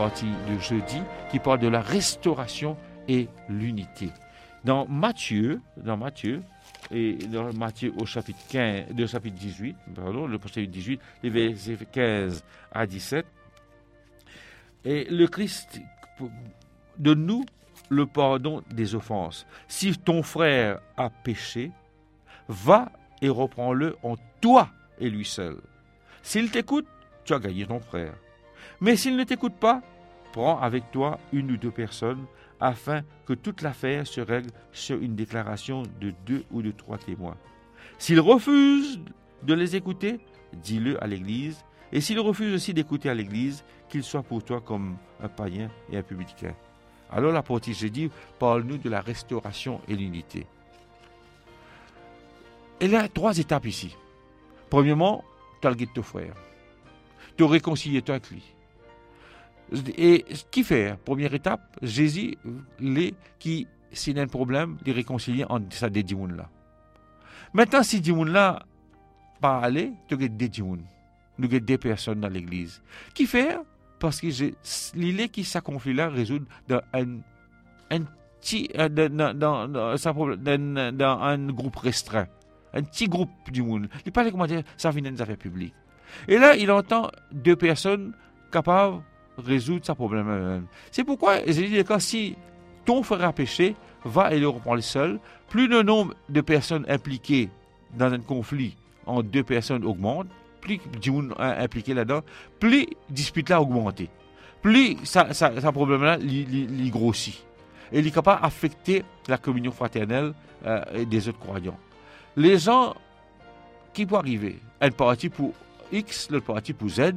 partie de jeudi qui parle de la restauration et l'unité. Dans Matthieu, dans Matthieu, et dans Matthieu au chapitre 15, de chapitre 18, pardon, le chapitre 18, les versets 15 à 17, et le Christ donne-nous le pardon des offenses. Si ton frère a péché, va et reprends-le en toi et lui seul. S'il t'écoute, tu as gagné ton frère. Mais s'il ne t'écoute pas, prends avec toi une ou deux personnes afin que toute l'affaire se règle sur une déclaration de deux ou de trois témoins. S'il refuse de les écouter, dis-le à l'Église, et s'il refuse aussi d'écouter à l'Église, qu'il soit pour toi comme un païen et un publicain. Alors l'apôtre Jésus parle-nous de la restauration et l'unité. Y a trois étapes ici. Premièrement, le ton frère. Tu réconcilier toi avec lui. Et qui fait, première étape, Jésus, les qui, s'il y a un problème, de réconcilier entre ça des là. Maintenant, si Dimoun là pas aller, tu as des Dimoun. Avons des personnes dans l'église. Qui fait Parce que l'idée qui ça conflit là résout dans un, petit, euh, dans, un groupe restreint. Un petit groupe du monde. Il parle comment dire, ça vient des affaires publiques. Et là, il entend deux personnes capables résoudre sa problème. C'est pourquoi j'ai dit que si ton frère a péché, va et le reprendre seul. Plus le nombre de personnes impliquées dans un conflit en deux personnes augmente, plus monde impliqué là-dedans, plus dispute là augmente. Plus ça, ça, problème là il grossit. Et il est capable d'affecter la communion fraternelle euh, des autres croyants. Les gens qui peuvent arriver, une partie pour X, l'autre partie pour Z,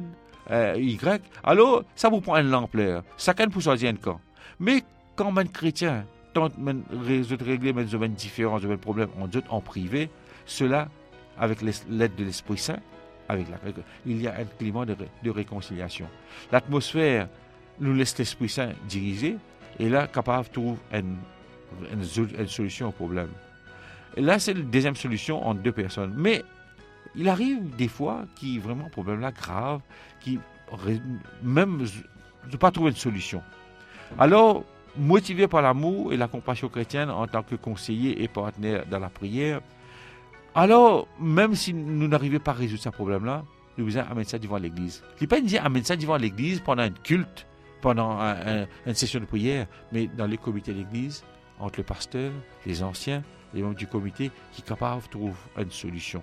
euh, y, alors ça vous prend une ampleur. Chacun pour choisir un camp. Mais quand un chrétien tente de régler mes différences, mes problèmes en, privé, cela, avec l'aide de l'Esprit Saint, avec il y a un climat de, réconciliation. L'atmosphère nous laisse l'Esprit Saint diriger et là, capable de trouver une, une, solution au problème. Là, c'est la deuxième solution entre deux personnes. Mais il arrive des fois a vraiment un problème là grave, qui même ne pas trouver une solution. Alors, motivé par l'amour et la compassion chrétienne en tant que conseiller et partenaire dans la prière, alors, même si nous n'arrivons pas à résoudre ce problème-là, nous devons amener ça devant l'Église. Il pas dire amener ça devant l'Église pendant un culte, pendant une session de prière, mais dans les comités d'Église, entre le pasteur, les anciens, les membres du comité, qui capables de trouver une solution.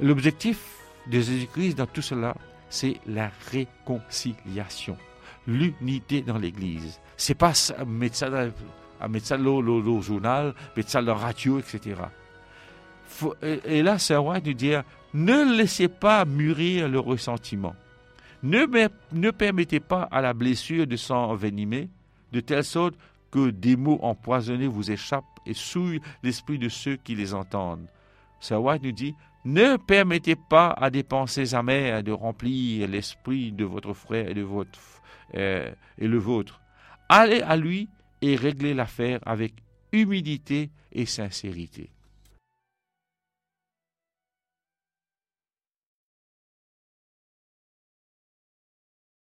L'objectif de Jésus-Christ dans tout cela, c'est la réconciliation, l'unité dans l'Église. C'est pas mettre ça dans, ça le journal, mettre ça dans la radio, etc. et, là, c'est vrai de dire, ne laissez pas mûrir le ressentiment. Ne, ne permettez pas à la blessure de s'envenimer, de telle sorte que des mots empoisonnés vous échappent et souillent l'esprit de ceux qui les entendent. Sir nous dit Ne permettez pas à des pensées amères de remplir l'esprit de votre frère et, de votre, euh, et le vôtre. Allez à lui et réglez l'affaire avec humilité et sincérité.